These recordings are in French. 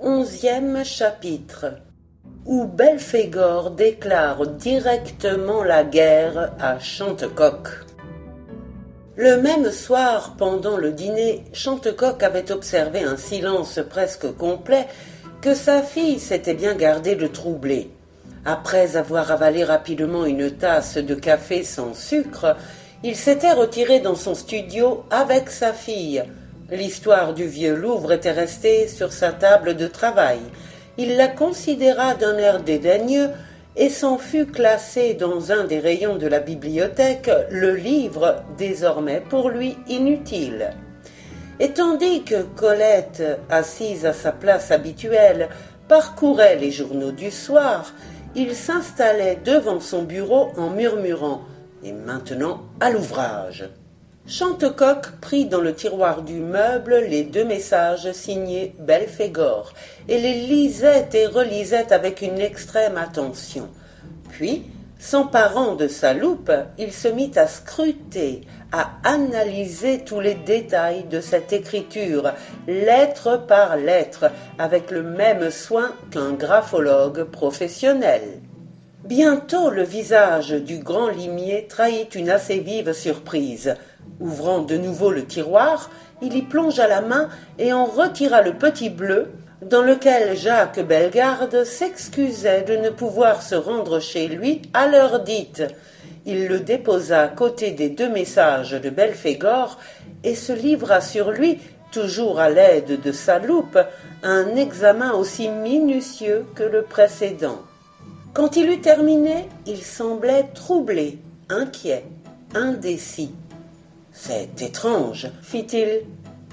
Onzième chapitre où Belphégor déclare directement la guerre à Chantecoq. Le même soir, pendant le dîner, Chantecoq avait observé un silence presque complet que sa fille s'était bien gardée de troubler. Après avoir avalé rapidement une tasse de café sans sucre, il s'était retiré dans son studio avec sa fille. L'histoire du vieux Louvre était restée sur sa table de travail. Il la considéra d'un air dédaigneux et s'en fut classé dans un des rayons de la bibliothèque le livre désormais pour lui inutile. Et tandis que Colette, assise à sa place habituelle, parcourait les journaux du soir, il s'installait devant son bureau en murmurant Et maintenant à l'ouvrage. Chantecoq prit dans le tiroir du meuble les deux messages signés Belphégor et les lisait et relisait avec une extrême attention. Puis, s'emparant de sa loupe, il se mit à scruter, à analyser tous les détails de cette écriture, lettre par lettre, avec le même soin qu'un graphologue professionnel. Bientôt le visage du grand limier trahit une assez vive surprise. Ouvrant de nouveau le tiroir, il y plongea la main et en retira le petit bleu, dans lequel Jacques Bellegarde s'excusait de ne pouvoir se rendre chez lui à l'heure dite. Il le déposa à côté des deux messages de Belphégor et se livra sur lui, toujours à l'aide de sa loupe, un examen aussi minutieux que le précédent. Quand il eut terminé, il semblait troublé, inquiet, indécis. C'est étrange, fit-il.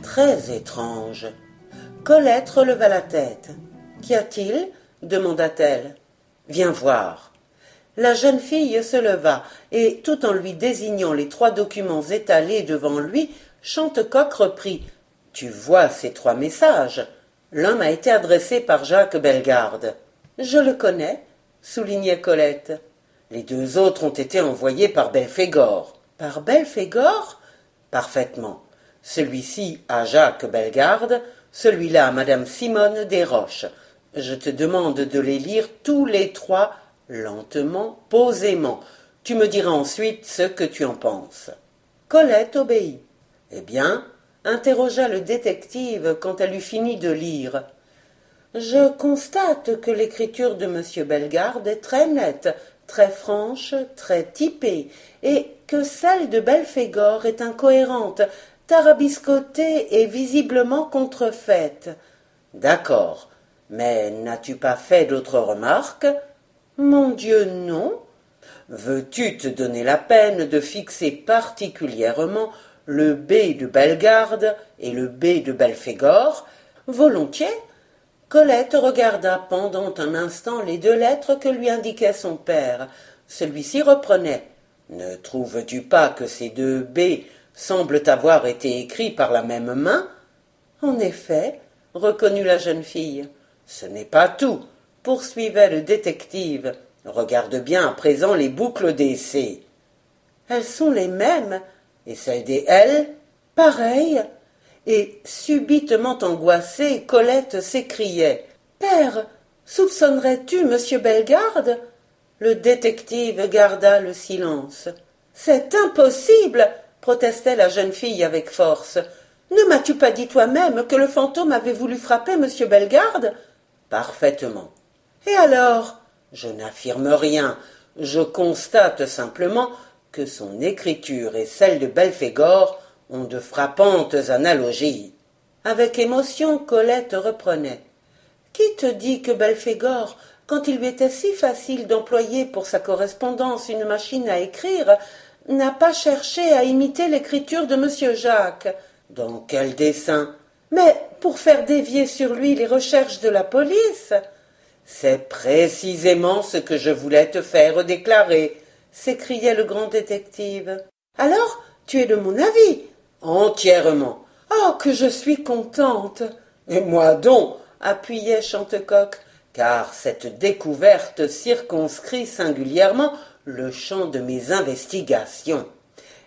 Très étrange. Colette releva la tête. Qu'y a-t-il? demanda-t-elle. Viens voir. La jeune fille se leva, et tout en lui désignant les trois documents étalés devant lui, Chantecoq reprit. Tu vois ces trois messages? L'un m'a été adressé par Jacques Bellegarde. Je le connais, soulignait Colette. Les deux autres ont été envoyés par Belphégor. Par Belphégor Parfaitement. Celui-ci à Jacques Bellegarde, celui-là à Madame Simone Desroches. Je te demande de les lire tous les trois, lentement, posément. Tu me diras ensuite ce que tu en penses. Colette obéit. Eh bien, interrogea le détective quand elle eut fini de lire. Je constate que l'écriture de M. Bellegarde est très nette, très franche, très typée, et que celle de Belphégor est incohérente, tarabiscotée et visiblement contrefaite. D'accord. Mais n'as-tu pas fait d'autres remarques? Mon Dieu, non. Veux-tu te donner la peine de fixer particulièrement le B de Bellegarde et le B de Belphégor Volontiers. Colette regarda pendant un instant les deux lettres que lui indiquait son père. Celui-ci reprenait. Ne trouves-tu pas que ces deux B semblent avoir été écrits par la même main? En effet, reconnut la jeune fille. Ce n'est pas tout, poursuivait le détective. Regarde bien à présent les boucles des C. Elles sont les mêmes, et celles des L pareilles et, subitement angoissée, Colette s'écriait. Père, soupçonnerais-tu monsieur Bellegarde? Le détective garda le silence. C'est impossible protestait la jeune fille avec force. Ne m'as-tu pas dit toi-même que le fantôme avait voulu frapper monsieur Bellegarde? Parfaitement. Et alors? Je n'affirme rien. Je constate simplement que son écriture et celle de de frappantes analogies. Avec émotion, Colette reprenait. Qui te dit que Belphégor, quand il lui était si facile d'employer pour sa correspondance une machine à écrire, n'a pas cherché à imiter l'écriture de monsieur Jacques? Dans quel dessein Mais pour faire dévier sur lui les recherches de la police? C'est précisément ce que je voulais te faire déclarer, s'écriait le grand détective. Alors, tu es de mon avis Entièrement. Oh, que je suis contente. Et moi donc, appuyait Chantecoq, car cette découverte circonscrit singulièrement le champ de mes investigations.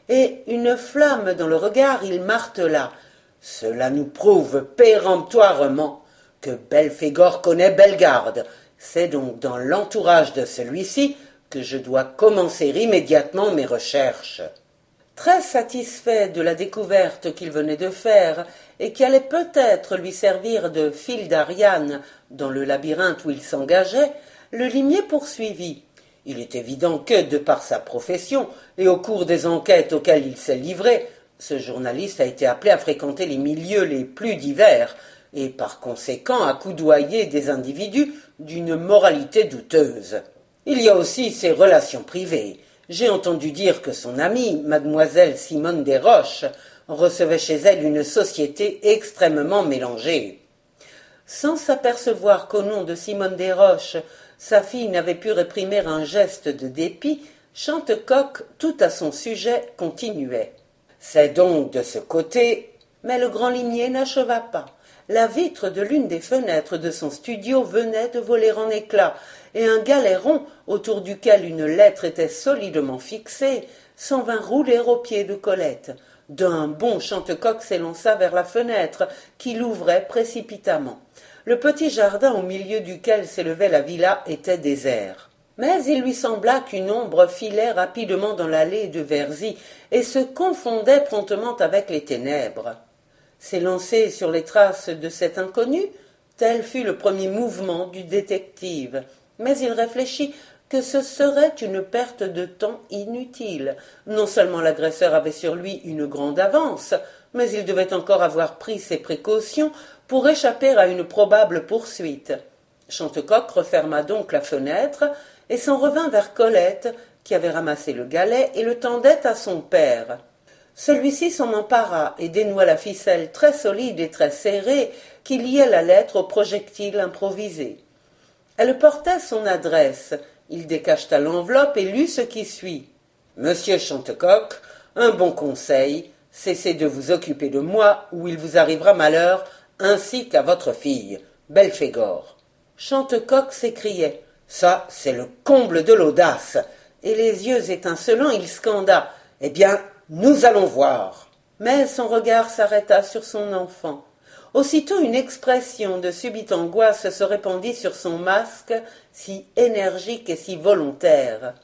Et une flamme dans le regard, il martela. Cela nous prouve péremptoirement que Belphégor connaît Bellegarde. C'est donc dans l'entourage de celui-ci que je dois commencer immédiatement mes recherches. Très satisfait de la découverte qu'il venait de faire, et qui allait peut-être lui servir de fil d'Ariane dans le labyrinthe où il s'engageait, le limier poursuivit. Il est évident que, de par sa profession et au cours des enquêtes auxquelles il s'est livré, ce journaliste a été appelé à fréquenter les milieux les plus divers et par conséquent à coudoyer des individus d'une moralité douteuse. Il y a aussi ses relations privées. J'ai entendu dire que son amie, mademoiselle Simone Desroches, recevait chez elle une société extrêmement mélangée. Sans s'apercevoir qu'au nom de Simone Desroches, sa fille n'avait pu réprimer un geste de dépit, Chantecoq, tout à son sujet, continuait. C'est donc de ce côté. Mais le grand limier n'acheva pas. La vitre de l'une des fenêtres de son studio venait de voler en éclats, et un galéron, autour duquel une lettre était solidement fixée, s'en vint rouler aux pieds de Colette. D'un bond Chantecoq s'élança vers la fenêtre, qui l'ouvrait précipitamment. Le petit jardin au milieu duquel s'élevait la villa était désert. Mais il lui sembla qu'une ombre filait rapidement dans l'allée de Verzy et se confondait promptement avec les ténèbres. S'élancer sur les traces de cet inconnu, tel fut le premier mouvement du détective. Mais il réfléchit que ce serait une perte de temps inutile. Non seulement l'agresseur avait sur lui une grande avance, mais il devait encore avoir pris ses précautions pour échapper à une probable poursuite. Chantecoq referma donc la fenêtre et s'en revint vers Colette, qui avait ramassé le galet et le tendait à son père. Celui-ci s'en empara et dénoua la ficelle très solide et très serrée qui liait la lettre au projectile improvisé. Elle portait son adresse. Il décacheta l'enveloppe et lut ce qui suit. Monsieur Chantecoq, un bon conseil, cessez de vous occuper de moi ou il vous arrivera malheur ainsi qu'à votre fille, Belphégor. Chantecoq s'écriait. Ça, c'est le comble de l'audace. Et les yeux étincelants, il scanda. Eh bien, nous allons voir. Mais son regard s'arrêta sur son enfant. Aussitôt une expression de subite angoisse se répandit sur son masque, si énergique et si volontaire.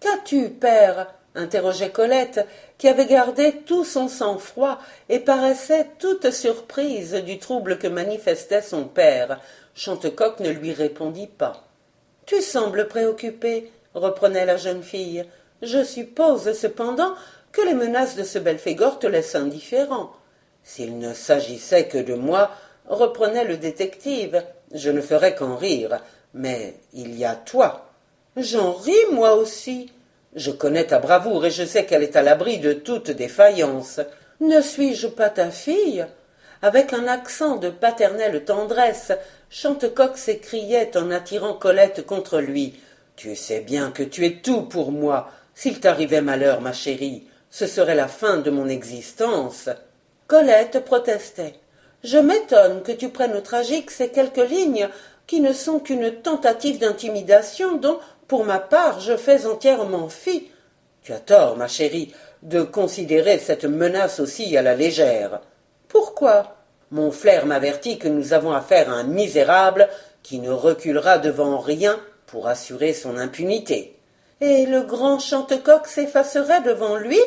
Qu'as-tu, père? interrogeait Colette, qui avait gardé tout son sang-froid et paraissait toute surprise du trouble que manifestait son père. Chantecoq ne lui répondit pas. Tu sembles préoccupé, reprenait la jeune fille. Je suppose cependant que les menaces de ce Belphégor te laissent indifférent. S'il ne s'agissait que de moi, reprenait le détective, je ne ferais qu'en rire. Mais il y a toi. J'en ris, moi aussi, je connais ta bravoure et je sais qu'elle est à l'abri de toute défaillance. Ne suis-je pas ta fille? Avec un accent de paternelle tendresse, Chantecoq s'écriait en attirant Colette contre lui. Tu sais bien que tu es tout pour moi. S'il t'arrivait malheur, ma chérie, ce serait la fin de mon existence. Colette protestait. Je m'étonne que tu prennes au tragique ces quelques lignes qui ne sont qu'une tentative d'intimidation dont pour ma part, je fais entièrement fi. Tu as tort, ma chérie, de considérer cette menace aussi à la légère. Pourquoi? Mon flair m'avertit que nous avons affaire à un misérable qui ne reculera devant rien pour assurer son impunité. Et le grand chantecoq s'effacerait devant lui?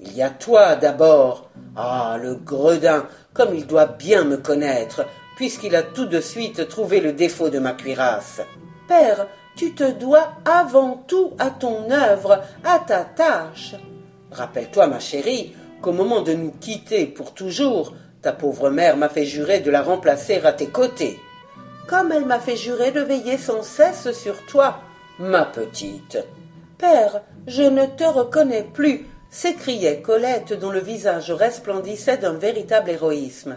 Il y a toi d'abord. Ah, le gredin, comme il doit bien me connaître, puisqu'il a tout de suite trouvé le défaut de ma cuirasse. Père, tu te dois avant tout à ton œuvre, à ta tâche. Rappelle-toi, ma chérie, qu'au moment de nous quitter pour toujours, ta pauvre mère m'a fait jurer de la remplacer à tes côtés. Comme elle m'a fait jurer de veiller sans cesse sur toi, ma petite. Père, je ne te reconnais plus, s'écriait Colette dont le visage resplendissait d'un véritable héroïsme.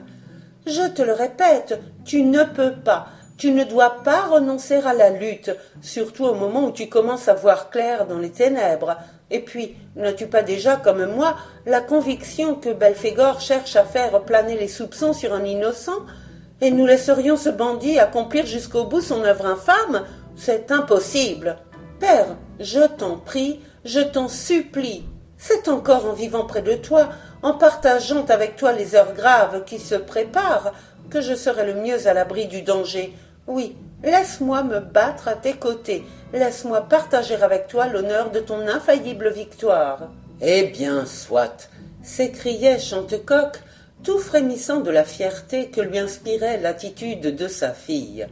Je te le répète, tu ne peux pas, tu ne dois pas renoncer à la lutte, surtout au moment où tu commences à voir clair dans les ténèbres. Et puis, n'as-tu pas déjà, comme moi, la conviction que Belphégor cherche à faire planer les soupçons sur un innocent? Et nous laisserions ce bandit accomplir jusqu'au bout son œuvre infâme? C'est impossible. Père, je t'en prie, je t'en supplie. C'est encore en vivant près de toi, en partageant avec toi les heures graves qui se préparent, que je serai le mieux à l'abri du danger. Oui, laisse-moi me battre à tes côtés, laisse-moi partager avec toi l'honneur de ton infaillible victoire. Eh bien, soit, s'écriait Chantecoq, tout frémissant de la fierté que lui inspirait l'attitude de sa fille.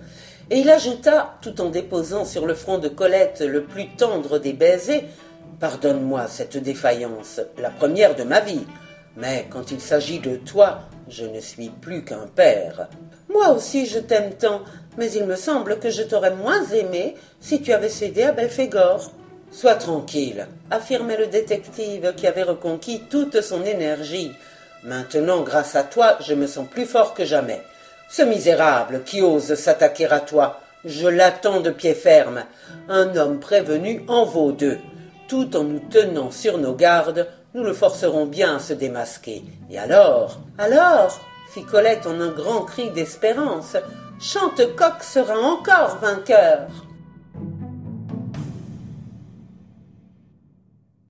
Et il ajouta, tout en déposant sur le front de Colette le plus tendre des baisers, Pardonne-moi cette défaillance, la première de ma vie, mais quand il s'agit de toi, je ne suis plus qu'un père. Moi aussi je t'aime tant, mais il me semble que je t'aurais moins aimé si tu avais cédé à Belphégor. Sois tranquille, affirmait le détective qui avait reconquis toute son énergie. Maintenant, grâce à toi, je me sens plus fort que jamais. Ce misérable qui ose s'attaquer à toi, je l'attends de pied ferme. Un homme prévenu en vaut deux. Tout en nous tenant sur nos gardes, nous le forcerons bien à se démasquer. Et alors Alors fit Colette en un grand cri d'espérance. Chantecoq sera encore vainqueur.